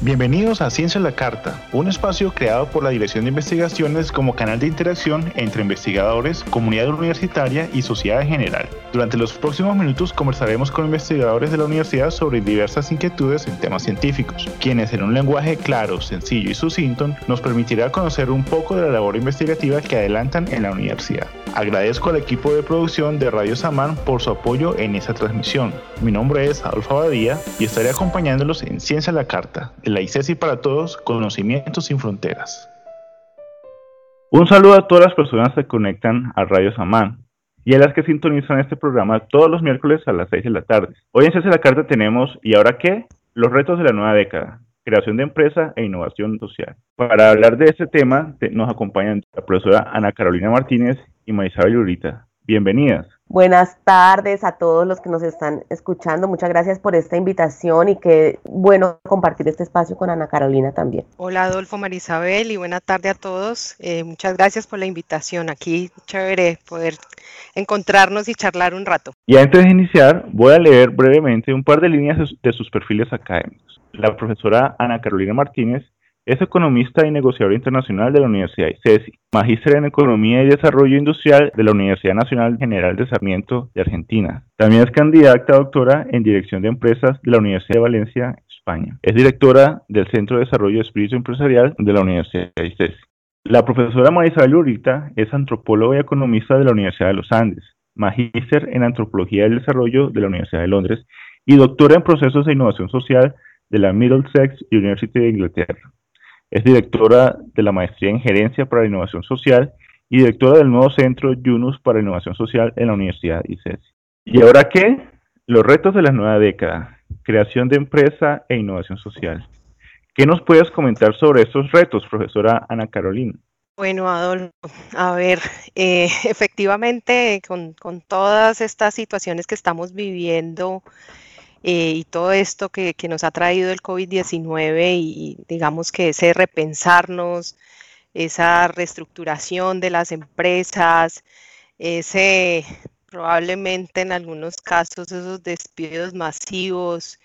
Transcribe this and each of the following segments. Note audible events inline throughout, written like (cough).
Bienvenidos a Ciencia en la Carta, un espacio creado por la Dirección de Investigaciones como canal de interacción entre investigadores, comunidad universitaria y sociedad en general. Durante los próximos minutos conversaremos con investigadores de la universidad sobre diversas inquietudes en temas científicos, quienes en un lenguaje claro, sencillo y sucinto nos permitirá conocer un poco de la labor investigativa que adelantan en la universidad. Agradezco al equipo de producción de Radio Samán por su apoyo en esta transmisión. Mi nombre es Adolfo Abadía y estaré acompañándolos en Ciencia en la Carta la ICESI para Todos, Conocimientos sin Fronteras. Un saludo a todas las personas que conectan a Radio Samán y a las que sintonizan este programa todos los miércoles a las 6 de la tarde. Hoy en Ciencia la Carta tenemos ¿Y ahora qué? Los retos de la nueva década, creación de empresa e innovación social. Para hablar de este tema nos acompañan la profesora Ana Carolina Martínez y Marisabel Lurita. Bienvenidas. Buenas tardes a todos los que nos están escuchando. Muchas gracias por esta invitación y qué bueno compartir este espacio con Ana Carolina también. Hola Adolfo Marisabel y buena tarde a todos. Eh, muchas gracias por la invitación. Aquí chévere poder encontrarnos y charlar un rato. Y antes de iniciar, voy a leer brevemente un par de líneas de sus perfiles académicos. La profesora Ana Carolina Martínez es economista y negociador internacional de la Universidad ICESI, magíster en Economía y Desarrollo Industrial de la Universidad Nacional General de Sarmiento de Argentina. También es candidata a doctora en Dirección de Empresas de la Universidad de Valencia, España. Es directora del Centro de Desarrollo de Espíritu Empresarial de la Universidad ICESI. La profesora Marisabel Urita es antropóloga y economista de la Universidad de los Andes, magíster en Antropología del Desarrollo de la Universidad de Londres y doctora en Procesos de Innovación Social de la Middlesex University de Inglaterra. Es directora de la Maestría en Gerencia para la Innovación Social y directora del nuevo Centro Yunus para Innovación Social en la Universidad ICESI. ¿Y ahora qué? Los retos de la nueva década, creación de empresa e innovación social. ¿Qué nos puedes comentar sobre estos retos, profesora Ana Carolina? Bueno, Adolfo, a ver, eh, efectivamente, con, con, todas estas situaciones que estamos viviendo eh, y todo esto que, nos ha traído el COVID-19 y digamos que ese repensarnos, esa reestructuración de las empresas, ese probablemente en algunos casos esos despidos masivos,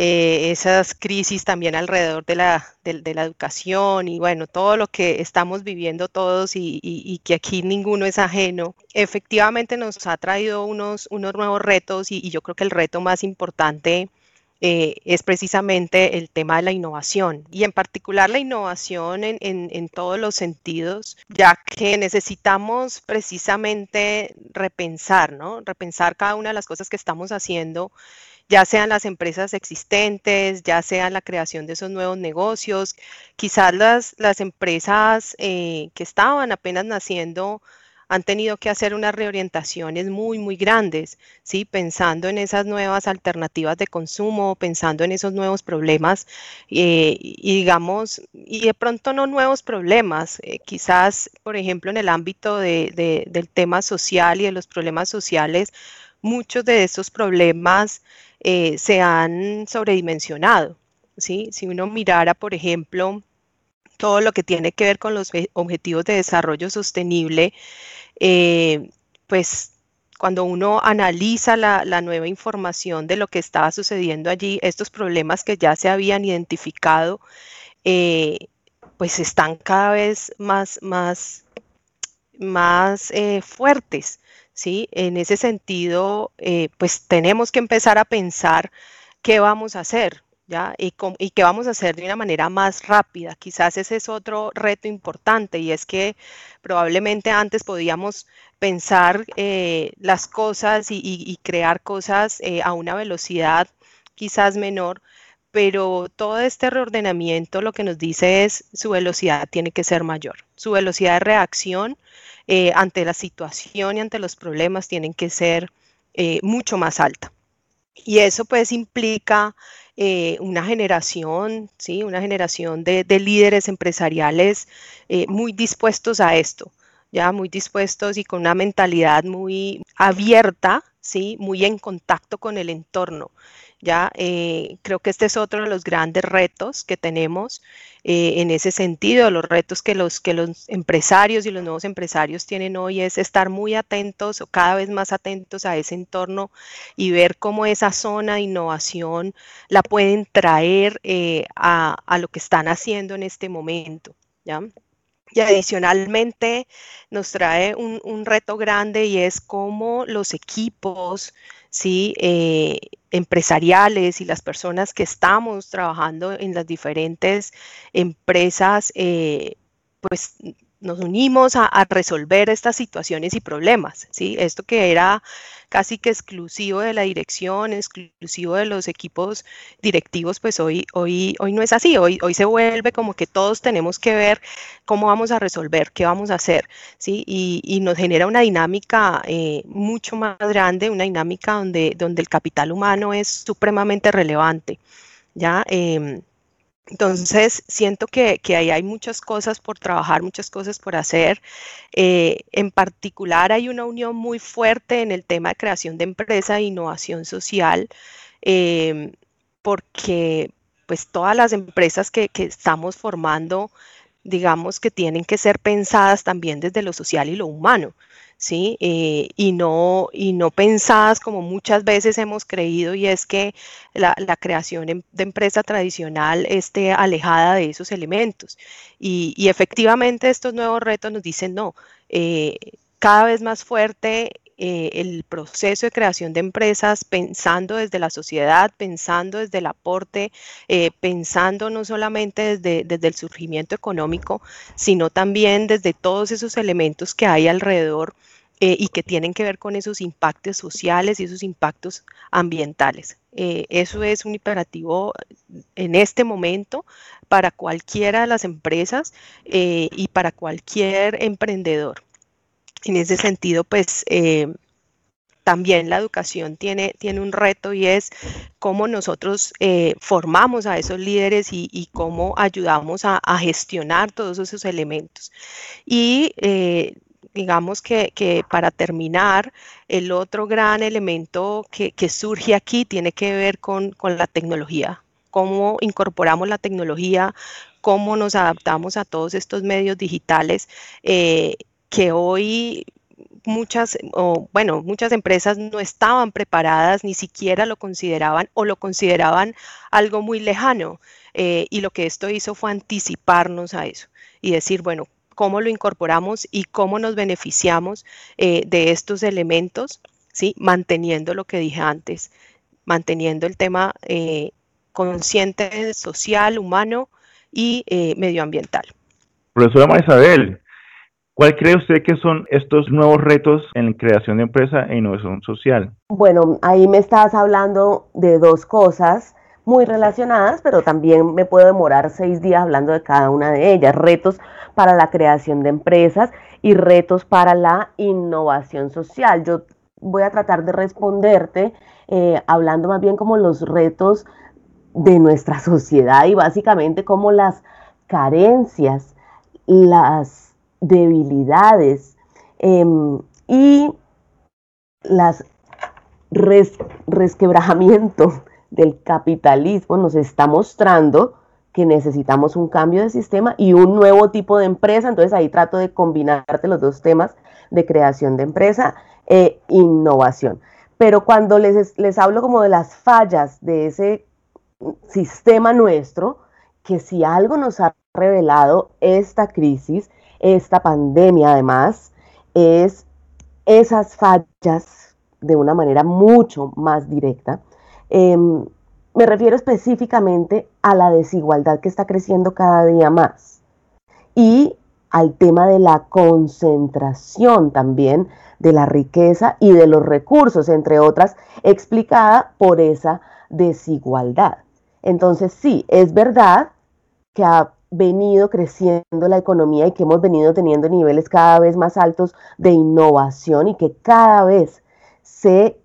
eh, esas crisis también alrededor de la, educación y bueno, todo lo que estamos viviendo todos y, que aquí ninguno es ajeno, efectivamente nos ha traído unos, unos nuevos retos y, yo creo que el reto más importante eh, es precisamente el tema de la innovación y en particular la innovación en, en, en, todos los sentidos, ya que necesitamos precisamente repensar, ¿no? Repensar cada una de las cosas que estamos haciendo ya sean las empresas existentes, ya sea la creación de esos nuevos negocios, quizás las, las empresas eh, que estaban apenas naciendo han tenido que hacer unas reorientaciones muy, muy grandes, ¿sí? Pensando en esas nuevas alternativas de consumo, pensando en esos nuevos problemas eh, y digamos, y de pronto no nuevos problemas, eh, quizás, por ejemplo, en el ámbito de, del tema social y de los problemas sociales, muchos de esos problemas eh, se han sobredimensionado. ¿sí? Si uno mirara, por ejemplo, todo lo que tiene que ver con los objetivos de desarrollo sostenible, eh, pues cuando uno analiza la, nueva información de lo que estaba sucediendo allí, estos problemas que ya se habían identificado, eh, pues están cada vez más, más, más fuertes. ¿Sí? En ese sentido, eh, pues tenemos que empezar a pensar qué vamos a hacer, ¿ya? Y, qué vamos a hacer de una manera más rápida. Quizás ese es otro reto importante y es que probablemente antes podíamos pensar eh, las cosas y, crear cosas eh, a una velocidad quizás menor, pero todo este reordenamiento lo que nos dice es su velocidad tiene que ser mayor, su velocidad de reacción eh, ante la situación y ante los problemas tienen que ser eh, mucho más alta. Y eso pues implica eh, una generación, ¿sí? una generación de, líderes empresariales muy dispuestos a esto, ya muy dispuestos y con una mentalidad muy abierta ¿sí? Muy en contacto con el entorno. Ya eh, creo que este es otro de los grandes retos que tenemos eh, en ese sentido. Los retos que los, que los empresarios y los nuevos empresarios tienen hoy es estar muy atentos o cada vez más atentos a ese entorno y ver cómo esa zona de innovación la pueden traer eh, a, a, lo que están haciendo en este momento. ¿ya? Y adicionalmente nos trae un, un, reto grande y es cómo los equipos ¿sí? Eh, empresariales y las personas que estamos trabajando en las diferentes empresas, eh, pues nos unimos a, resolver estas situaciones y problemas, ¿sí? Esto que era casi que exclusivo de la dirección, exclusivo de los equipos directivos, pues hoy, hoy, hoy no es así, hoy, hoy se vuelve como que todos tenemos que ver cómo vamos a resolver, qué vamos a hacer, ¿sí? Y, nos genera una dinámica eh, mucho más grande, una dinámica donde, donde el capital humano es supremamente relevante, ¿ya? Em, entonces, siento que, ahí hay muchas cosas por trabajar, muchas cosas por hacer. Eh, en particular, hay una unión muy fuerte en el tema de creación de empresa e innovación social, em, porque pues todas las empresas que, que estamos formando, digamos que tienen que ser pensadas también desde lo social y lo humano. ¿Sí? Eh, y, no, y no pensadas como muchas veces hemos creído y es que la, creación de empresa tradicional esté alejada de esos elementos. Y, efectivamente estos nuevos retos nos dicen no. Eh, cada vez más fuerte eh, el proceso de creación de empresas pensando desde la sociedad, pensando desde el aporte, pensando no solamente desde, desde, el surgimiento económico, sino también desde todos esos elementos que hay alrededor eh, y que tienen que ver con esos impactos sociales y esos impactos ambientales. Eh, eso es un imperativo en este momento para cualquiera de las empresas eh, y para cualquier emprendedor. En ese sentido, pues también la educación tiene, tiene un reto y es cómo nosotros formamos a esos líderes y, cómo ayudamos a, gestionar todos esos elementos. Y digamos que, para terminar, el otro gran elemento que, surge aquí tiene que ver con, la tecnología, cómo incorporamos la tecnología, cómo nos adaptamos a todos estos medios digitales eh, que hoy muchas, o, bueno, muchas empresas no estaban preparadas, ni siquiera lo consideraban o lo consideraban algo muy lejano. Eh, y lo que esto hizo fue anticiparnos a eso y decir, bueno, cómo lo incorporamos y cómo nos beneficiamos eh, de estos elementos, ¿sí? manteniendo lo que dije antes, manteniendo el tema eh, consciente, social, humano y eh, medioambiental. Profesora Marisabel, ¿Cuál cree usted que son estos nuevos retos en creación de empresa e innovación social? Bueno, ahí me estás hablando de dos cosas muy relacionadas, pero también me puedo demorar seis días hablando de cada una de ellas. Retos para la creación de empresas y retos para la innovación social. Yo voy a tratar de responderte eh, hablando más bien como los retos de nuestra (laughs) sociedad y básicamente como las carencias, las debilidades em, y las resquebrajamientos (laughs) del capitalismo nos está mostrando que necesitamos un cambio de sistema y un nuevo tipo de empresa. Entonces ahí trato de combinarte los dos temas de creación de empresa e innovación. Pero cuando les, les hablo como de las fallas de ese sistema nuestro, que si algo nos ha revelado esta crisis, esta pandemia además, es esas fallas de una manera mucho más directa Em, me refiero específicamente a la desigualdad que está creciendo cada día más y al tema de la concentración también de la riqueza y de los recursos, entre otras, explicada por esa desigualdad. Entonces, sí, es verdad que ha venido creciendo la economía y que hemos venido teniendo niveles cada vez más altos de innovación y que cada vez se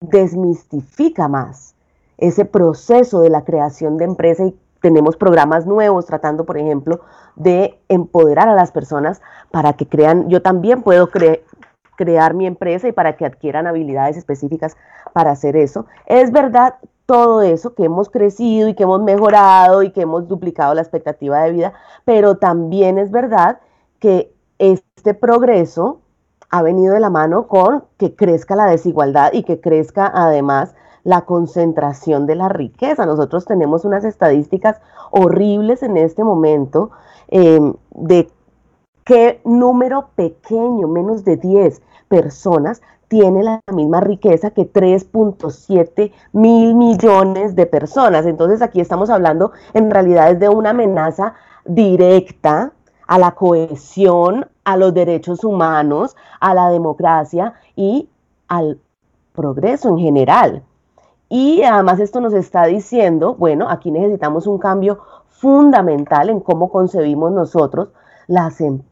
desmistifica más ese proceso de la creación de empresa y tenemos programas nuevos tratando, por ejemplo, de empoderar a las personas para que crean, yo también puedo crear mi empresa y para que adquieran habilidades específicas para hacer eso. Es verdad todo eso, que hemos crecido y que hemos mejorado y que hemos duplicado la expectativa de vida, pero también es verdad que este progreso ha venido de la mano con que crezca la desigualdad y que crezca además la concentración de la riqueza. Nosotros tenemos unas estadísticas horribles en este momento em, de qué número pequeño, menos de 10 personas, tiene la misma riqueza que 3.7 mil millones de personas. Entonces aquí estamos hablando en realidad de una amenaza directa a la cohesión, a los derechos humanos, a la democracia y al progreso en general. Y además esto nos está diciendo, bueno, aquí necesitamos un cambio fundamental en cómo concebimos nosotros las empresas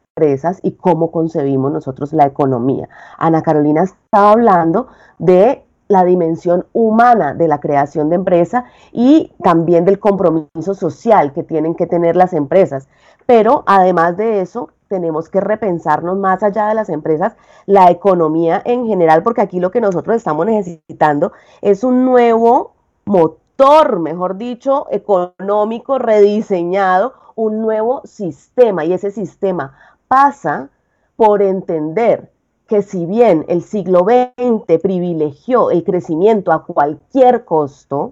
y cómo concebimos nosotros la economía. Ana Carolina estaba hablando de la dimensión humana de la creación de empresa y también del compromiso social que tienen que tener las empresas. Pero además de eso, tenemos que repensarnos más allá de las empresas, la economía en general, porque aquí lo que nosotros estamos necesitando es un nuevo motor, mejor dicho, económico rediseñado, un nuevo sistema. Y ese sistema pasa por entender que si bien el siglo XX privilegió el crecimiento a cualquier costo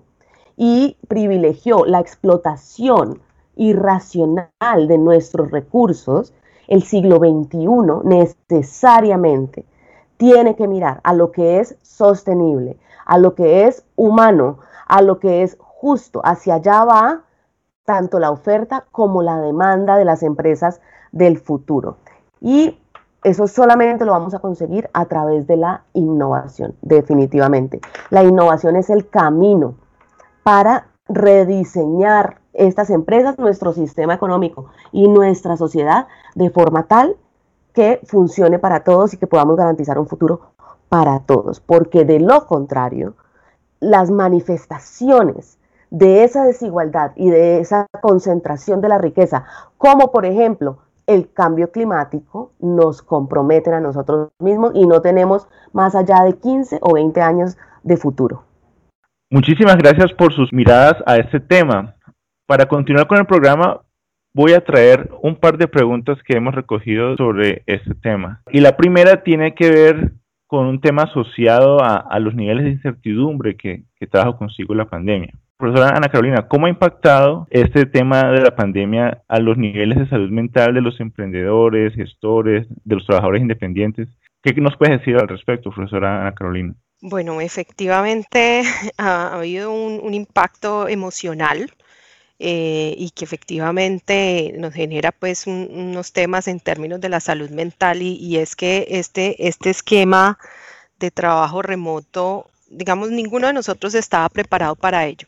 y privilegió la explotación irracional de nuestros recursos, el siglo XXI necesariamente tiene que mirar a lo que es sostenible, a lo que es humano, a lo que es justo. Hacia allá va tanto la oferta como la demanda de las empresas del futuro. Y eso solamente lo vamos a conseguir a través de la innovación, definitivamente. La innovación es el camino para rediseñar estas empresas, nuestro sistema económico y nuestra sociedad de forma tal que funcione para todos y que podamos garantizar un futuro para todos. Porque de lo contrario, las manifestaciones de esa desigualdad y de esa concentración de la riqueza, como por ejemplo el cambio climático, nos comprometen a nosotros mismos y no tenemos más allá de 15 o 20 años de futuro. Muchísimas gracias por sus miradas a este tema. Para continuar con el programa, voy a traer un par de preguntas que hemos recogido sobre este tema. Y la primera tiene que ver con un tema asociado a, los niveles de incertidumbre que, que trajo consigo la pandemia. Profesora Ana Carolina, ¿cómo ha impactado este tema de la pandemia a los niveles de salud mental de los emprendedores, gestores, de los trabajadores independientes? ¿Qué nos puede decir al respecto, profesora Ana Carolina? Bueno, efectivamente (laughs) ha, habido un, impacto emocional eh, y que efectivamente nos genera pues unos temas en términos de la salud mental y, es que este, este esquema de trabajo remoto, digamos, ninguno de nosotros estaba preparado para ello.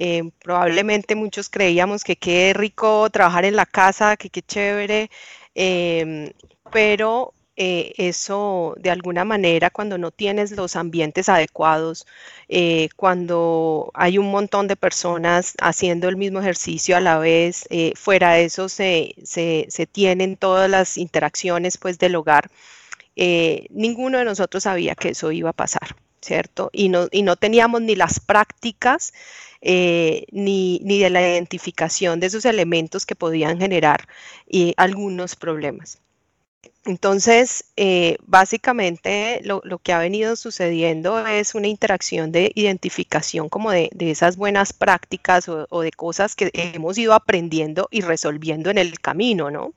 Eh, probablemente muchos creíamos que qué rico trabajar en la casa, que qué chévere, em, pero eh, eso de alguna manera cuando no tienes los ambientes adecuados, eh, cuando hay un montón de personas haciendo el mismo ejercicio a la vez, eh, fuera de eso se, tienen todas las interacciones pues del hogar, ninguno de nosotros sabía que eso iba a pasar. ¿Cierto? Y no, y no teníamos ni las prácticas ni, ni, de la identificación de esos elementos que podían generar algunos problemas. Entonces, eh, básicamente lo, que ha venido sucediendo es una interacción de identificación como de, esas buenas prácticas o, de cosas que hemos ido aprendiendo y resolviendo en el camino, ¿no?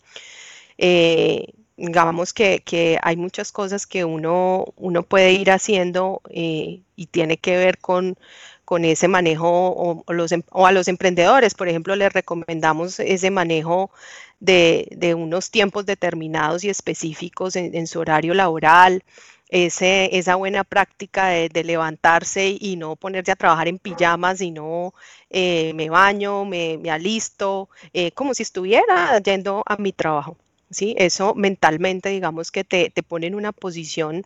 Eh, digamos que, hay muchas cosas que uno, uno puede ir haciendo eh, y tiene que ver con, con ese manejo o, los, em, o, a los emprendedores, por ejemplo, les recomendamos ese manejo de, unos tiempos determinados y específicos en, su horario laboral, ese, esa buena práctica de, levantarse y no ponerse a trabajar en pijamas, sino eh, me baño, me, alisto, eh, como si estuviera yendo a mi trabajo. ¿Sí? Eso mentalmente, digamos que te, pone en una posición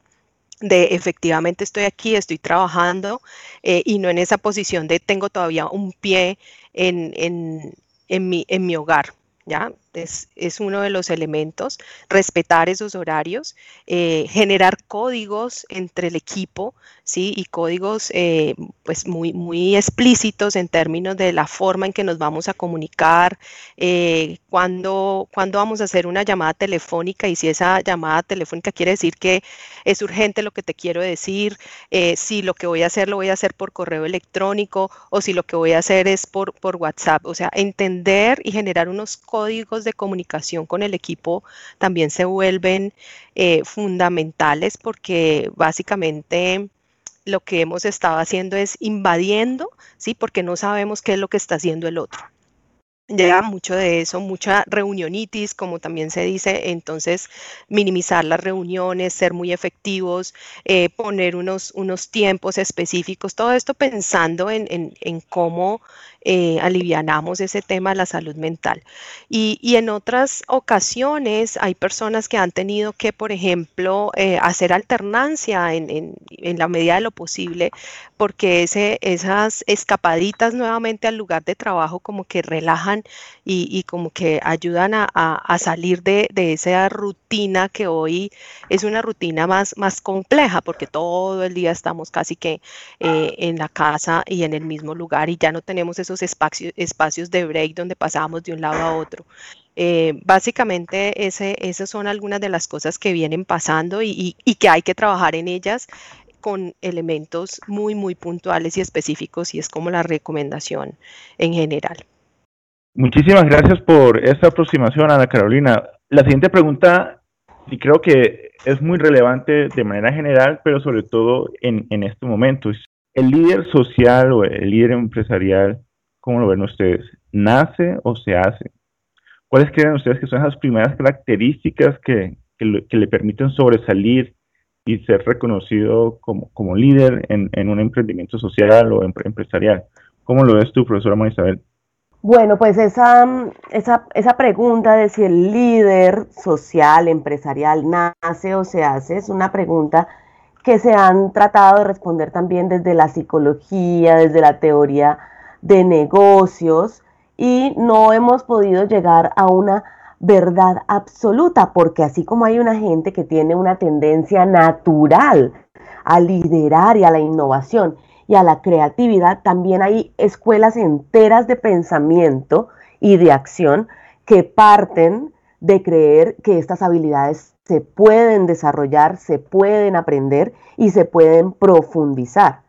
de efectivamente estoy aquí, estoy trabajando eh, y no en esa posición de tengo todavía un pie en, en, mi, en mi hogar. ¿ya? Es, uno de los elementos, respetar esos horarios, eh, generar códigos entre el equipo, ¿sí? Y códigos eh, pues muy, muy explícitos en términos de la forma en que nos vamos a comunicar, eh, cuándo, vamos a hacer una llamada telefónica y si esa llamada telefónica quiere decir que es urgente lo que te quiero decir, si lo que voy a hacer lo voy a hacer por correo electrónico o si lo que voy a hacer es por, por WhatsApp. O sea, entender y generar unos códigos de comunicación con el equipo también se vuelven eh, fundamentales porque básicamente lo que hemos estado haciendo es invadiendo, ¿sí? Porque no sabemos qué es lo que está haciendo el otro llega mucho de eso, mucha reunionitis, como también se dice, entonces minimizar las reuniones, ser muy efectivos, eh, poner unos, unos tiempos específicos, todo esto pensando en, en, cómo eh, alivianamos ese tema de la salud mental. Y, y, en otras ocasiones hay personas que han tenido que, por ejemplo, eh, hacer alternancia en, en, en, la medida de lo posible, porque ese, esas escapaditas nuevamente al lugar de trabajo como que relajan y, como que ayudan a, salir de, esa rutina que hoy es una rutina más, más compleja porque todo el día estamos casi que eh, en la casa y en el mismo lugar y ya no tenemos esos espacios, espacios de break donde pasamos de un lado a otro. Eh, básicamente ese, esas son algunas de las cosas que vienen pasando y, y que hay que trabajar en ellas con elementos muy, muy puntuales y específicos y es como la recomendación en general. Muchísimas gracias por esta aproximación, Ana Carolina. La siguiente pregunta, y creo que es muy relevante de manera general, pero sobre todo en, en este momento. ¿El líder social o el líder empresarial, cómo lo ven ustedes, nace o se hace? ¿Cuáles creen ustedes que son esas primeras características que, que, le permiten sobresalir y ser reconocido como, como líder en, en, un emprendimiento social o empresarial? ¿Cómo lo ves tú, profesora María Isabel? Bueno, pues esa, esa, esa, pregunta de si el líder social, empresarial, nace o se hace, es una pregunta que se han tratado de responder también desde la psicología, desde la teoría de negocios, y no hemos podido llegar a una verdad absoluta, porque así como hay una gente que tiene una tendencia natural a liderar y a la innovación, y a la creatividad, también hay escuelas enteras de pensamiento y de acción que parten de creer que estas habilidades se pueden desarrollar, se pueden aprender y se pueden profundizar.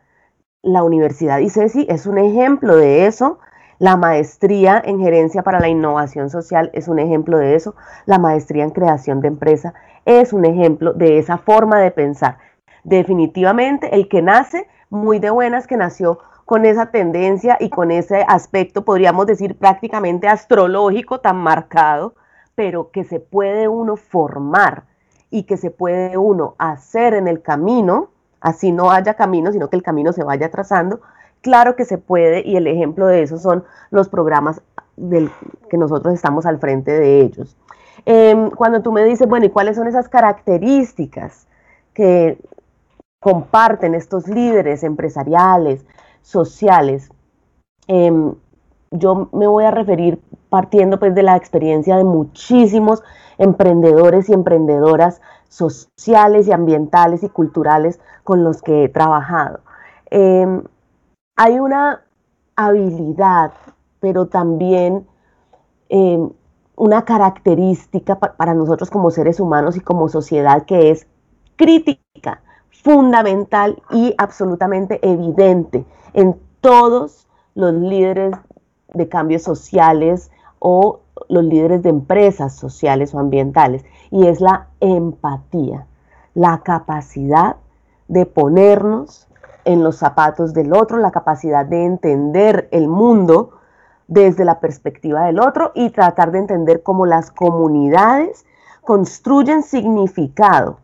La Universidad ICESI es un ejemplo de eso. La maestría en gerencia para la innovación social es un ejemplo de eso. La maestría en creación de empresa es un ejemplo de esa forma de pensar. Definitivamente el que nace muy de buenas que nació con esa tendencia y con ese aspecto, podríamos decir, prácticamente astrológico tan marcado, pero que se puede uno formar y que se puede uno hacer en el camino, así no haya camino, sino que el camino se vaya trazando, claro que se puede y el ejemplo de eso son los programas del, que nosotros estamos al frente de ellos. Em, cuando tú me dices, bueno, ¿y cuáles son esas características que comparten estos líderes empresariales, sociales. Em, yo me voy a referir partiendo pues de la experiencia de muchísimos emprendedores y emprendedoras sociales y ambientales y culturales con los que he trabajado. Em, hay una habilidad, pero también em, una característica para nosotros como seres humanos y como sociedad que es crítica fundamental y absolutamente evidente en todos los líderes de cambios sociales o los líderes de empresas sociales o ambientales, y es la empatía, la capacidad de ponernos en los zapatos del otro, la capacidad de entender el mundo desde la perspectiva del otro y tratar de entender cómo las comunidades construyen significado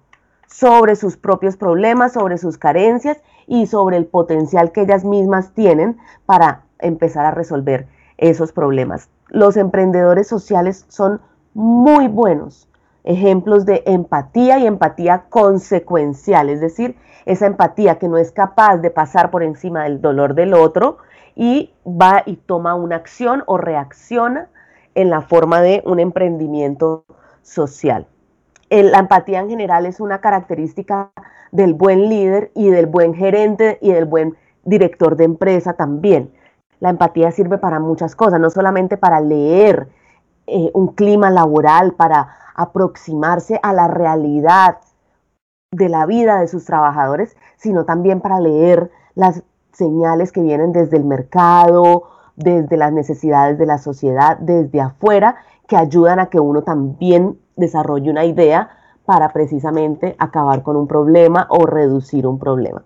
sobre sus propios problemas, sobre sus carencias y sobre el potencial que ellas mismas tienen para empezar a resolver esos problemas. Los emprendedores sociales son muy buenos ejemplos de empatía y empatía consecuencial, es decir, esa empatía que no es capaz de pasar por encima del dolor del otro y va y toma una acción o reacciona en la forma de un emprendimiento social. la empatía en general es una característica del buen líder y del buen gerente y del buen director de empresa también. La empatía sirve para muchas cosas, no solamente para leer eh, un clima laboral, para aproximarse a la realidad de la vida de sus trabajadores, sino también para leer las señales que vienen desde el mercado, desde las necesidades de la sociedad, desde afuera, que ayudan a que uno también desarrolle una idea para precisamente acabar con un problema o reducir un problema.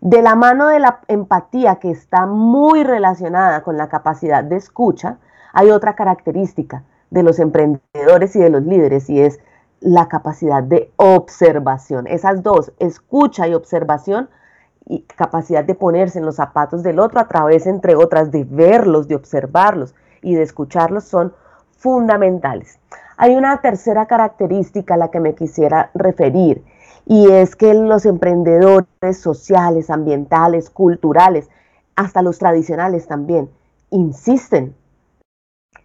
De la mano de la empatía que está muy relacionada con la capacidad de escucha, hay otra característica de los emprendedores y de los líderes y es la capacidad de observación. Esas dos, escucha y observación, y capacidad de ponerse en los zapatos del otro a través, entre otras, de verlos, de observarlos y de escucharlos, son fundamentales. Hay una tercera característica a la que me quisiera referir y es que los emprendedores sociales, ambientales, culturales, hasta los tradicionales también, insisten,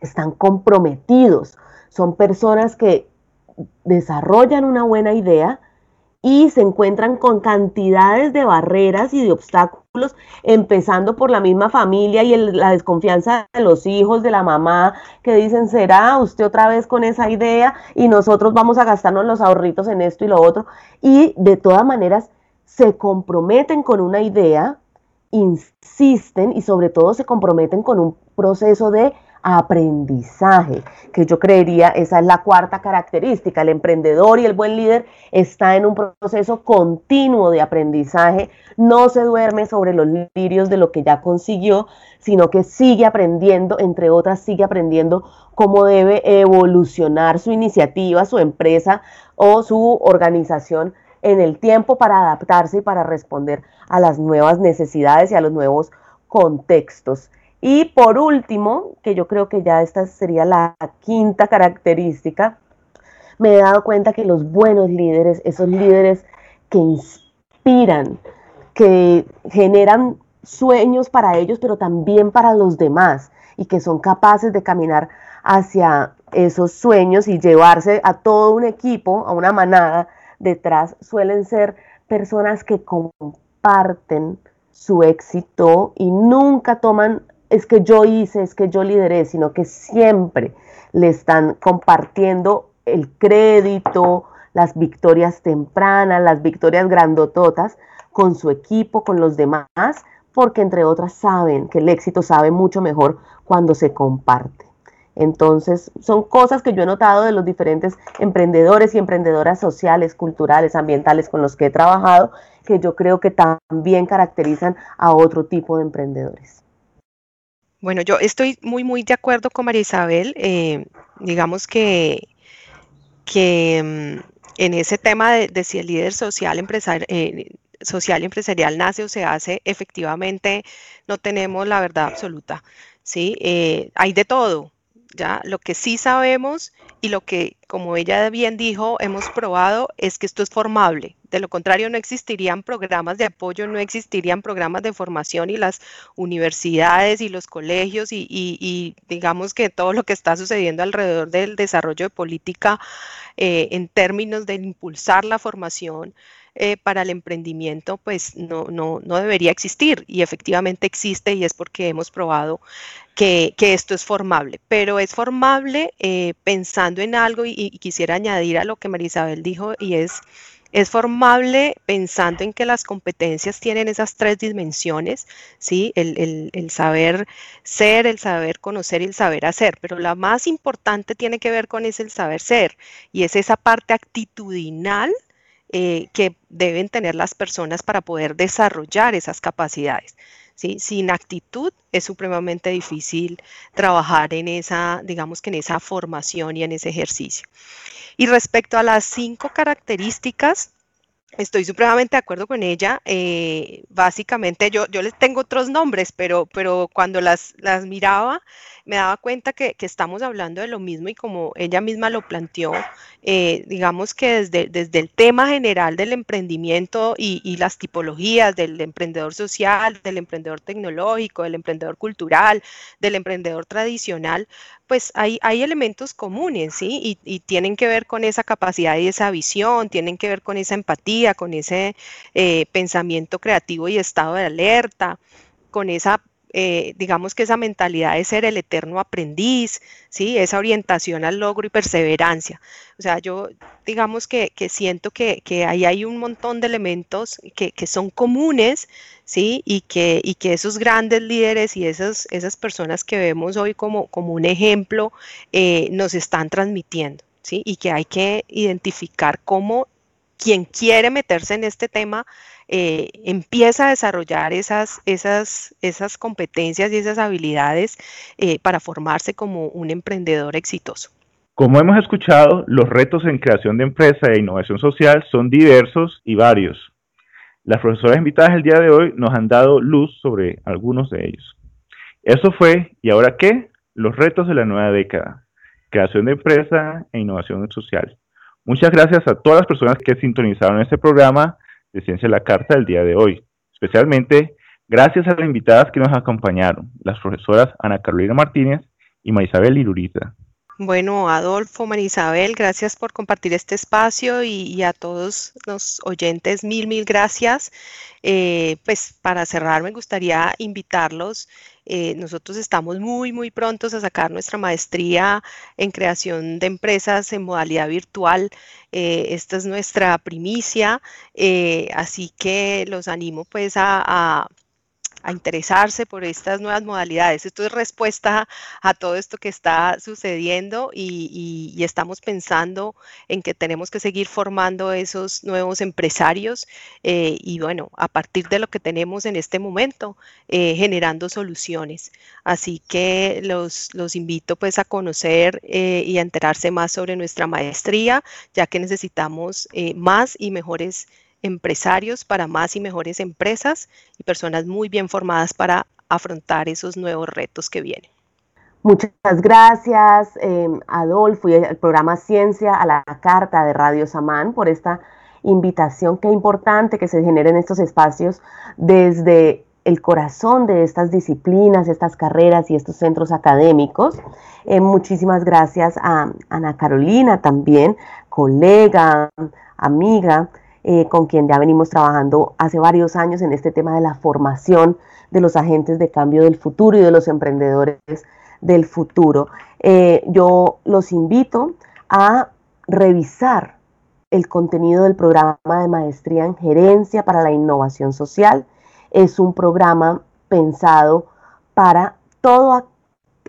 están comprometidos, son personas que desarrollan una buena idea y se encuentran con cantidades de barreras y de obstáculos, empezando por la misma familia y la desconfianza de los hijos, de la mamá, que dicen, ¿será usted otra vez con esa idea? Y nosotros vamos a gastarnos los ahorritos en esto y lo otro. Y de todas maneras, se comprometen con una idea, insisten y sobre todo se comprometen con un proceso de aprendizaje, que yo creería esa es la cuarta característica. El emprendedor y el buen líder está en un proceso continuo de aprendizaje, no se duerme sobre los lirios de lo que ya consiguió, sino que sigue aprendiendo, entre otras, sigue aprendiendo cómo debe evolucionar su iniciativa, su empresa o su organización en el tiempo para adaptarse y para responder a las nuevas necesidades y a los nuevos contextos. Y por último, que yo creo que ya esta sería la quinta característica, me he dado cuenta que los buenos líderes, esos líderes que inspiran, que generan sueños para ellos, pero también para los demás, y que son capaces de caminar hacia esos sueños y llevarse a todo un equipo, a una manada detrás, suelen ser personas que comparten su éxito y nunca toman es que yo hice, es que yo lideré, sino que siempre le están compartiendo el crédito, las victorias tempranas, las victorias grandototas con su equipo, con los demás, porque entre otras saben que el éxito sabe mucho mejor cuando se comparte. Entonces, son cosas que yo he notado de los diferentes emprendedores y emprendedoras sociales, culturales, ambientales con los que he trabajado, que yo creo que también caracterizan a otro tipo de emprendedores. Bueno, yo estoy muy, muy de acuerdo con María Isabel. Eh, digamos que, que mm, en ese tema de, si el líder social, empresarial, eh, social y empresarial nace o se hace, efectivamente no tenemos la verdad absoluta. ¿sí? Eh, hay de todo. ¿ya? Lo que sí sabemos y lo que, como ella bien dijo, hemos probado es que esto es formable. De lo contrario, no existirían programas de apoyo, no existirían programas de formación y las universidades y los colegios y, digamos que todo lo que está sucediendo alrededor del desarrollo de política eh, en términos de impulsar la formación eh, para el emprendimiento, pues no, no, no, debería existir. Y efectivamente existe y es porque hemos probado que, esto es formable, pero es formable eh, pensando en algo y, quisiera añadir a lo que Marisabel dijo y es es formable pensando en que las competencias tienen esas tres dimensiones, ¿sí? El, el, saber ser, el saber conocer y el saber hacer, pero la más importante tiene que ver con ese el saber ser y es esa parte actitudinal eh, que deben tener las personas para poder desarrollar esas capacidades. ¿Sí? Sin actitud es supremamente difícil trabajar en esa, digamos que en esa formación y en ese ejercicio. Y respecto a las cinco características, estoy supremamente de acuerdo con ella. Eh, básicamente yo, yo les tengo otros nombres, pero, pero cuando las, las miraba, me daba cuenta que, estamos hablando de lo mismo y como ella misma lo planteó, eh, digamos que desde, desde el tema general del emprendimiento y, las tipologías del emprendedor social, del emprendedor tecnológico, del emprendedor cultural, del emprendedor tradicional, pues hay, hay elementos comunes, ¿sí? Y, y, tienen que ver con esa capacidad y esa visión, tienen que ver con esa empatía, con ese eh, pensamiento creativo y estado de alerta, con esa eh, digamos que esa mentalidad de ser el eterno aprendiz, ¿sí? esa orientación al logro y perseverancia. O sea, yo digamos que, siento que, ahí hay un montón de elementos que, son comunes, ¿sí? Y que, esos grandes líderes y esas, personas que vemos hoy como, como un ejemplo eh, nos están transmitiendo, ¿sí? Y que hay que identificar cómo quien quiere meterse en este tema eh, empieza a desarrollar esas, esas, esas competencias y esas habilidades eh, para formarse como un emprendedor exitoso. Como hemos escuchado, los retos en creación de empresa e innovación social son diversos y varios. Las profesoras invitadas el día de hoy nos han dado luz sobre algunos de ellos. Eso fue, ¿y ahora qué? Los retos de la nueva década. Creación de empresa e innovación social. Muchas gracias a todas las personas que sintonizaron este programa de Ciencia de la Carta del día de hoy. Especialmente gracias a las invitadas que nos acompañaron, las profesoras Ana Carolina Martínez y Marisabel Irurita. Bueno, Adolfo, Marisabel, gracias por compartir este espacio y, a todos los oyentes, mil, mil gracias. Eh, pues para cerrar, me gustaría invitarlos. Eh, nosotros estamos muy, muy prontos a sacar nuestra maestría en creación de empresas en modalidad virtual. Eh, esta es nuestra primicia, así que los animo pues a interesarse por estas nuevas modalidades. Esto es respuesta a todo esto que está sucediendo y, estamos pensando en que tenemos que seguir formando esos nuevos empresarios eh, y bueno, a partir de lo que tenemos en este momento, eh, generando soluciones. Así que los, los invito pues a conocer eh, y a enterarse más sobre nuestra maestría, ya que necesitamos más y mejores empresarios para más y mejores empresas y personas muy bien formadas para afrontar esos nuevos retos que vienen. Muchas gracias, eh, Adolfo, y el programa Ciencia a la Carta de Radio Samán por esta invitación. Qué importante que se generen estos espacios desde el corazón de estas disciplinas, estas carreras y estos centros académicos. Eh, muchísimas gracias a Ana Carolina también, colega, amiga, eh, con quien ya venimos trabajando hace varios años en este tema de la formación de los agentes de cambio del futuro y de los emprendedores del futuro. Eh, yo los invito a revisar el contenido del programa de maestría en gerencia para la innovación social. Es un programa pensado para toda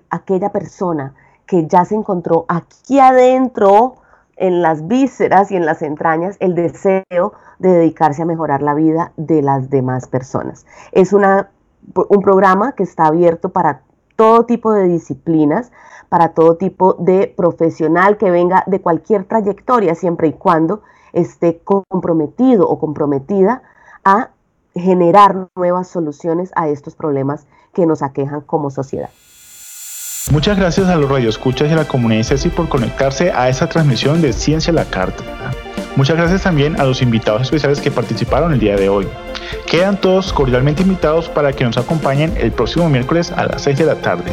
aquella persona que ya se encontró aquí adentro en las vísceras y en las entrañas el deseo de dedicarse a mejorar la vida de las demás personas. Es una, un programa que está abierto para todo tipo de disciplinas, para todo tipo de profesional que venga de cualquier trayectoria, siempre y cuando esté comprometido o comprometida a generar nuevas soluciones a estos problemas que nos aquejan como sociedad. Muchas gracias a los radioescuchas y a la comunidad CECI por conectarse a esta transmisión de Ciencia a la Carta. Muchas gracias también a los invitados especiales que participaron el día de hoy. Quedan todos cordialmente invitados para que nos acompañen el próximo miércoles a las 6 de la tarde.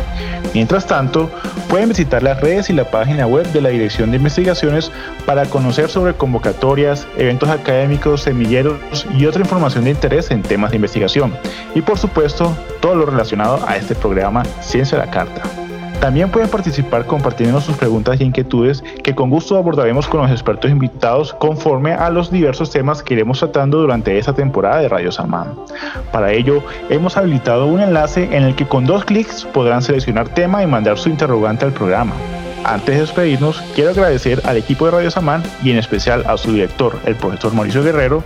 Mientras tanto, pueden visitar las redes y la página web de la Dirección de Investigaciones para conocer sobre convocatorias, eventos académicos, semilleros y otra información de interés en temas de investigación. Y por supuesto, todo lo relacionado a este programa Ciencia a la Carta. También pueden participar compartiendo sus preguntas y inquietudes que con gusto abordaremos con los expertos invitados conforme a los diversos temas que iremos tratando durante esta temporada de Radio Samán. Para ello, hemos habilitado un enlace en el que con dos clics podrán seleccionar tema y mandar su interrogante al programa. Antes de despedirnos, quiero agradecer al equipo de Radio Samán y en especial a su director, el profesor Mauricio Guerrero,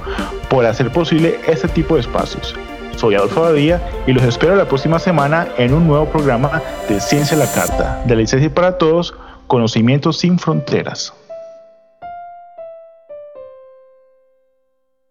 por hacer posible este tipo de espacios. Soy Adolfo Badía y los espero la próxima semana en un nuevo programa de Ciencia la Carta, de la licencia para todos, conocimientos sin fronteras.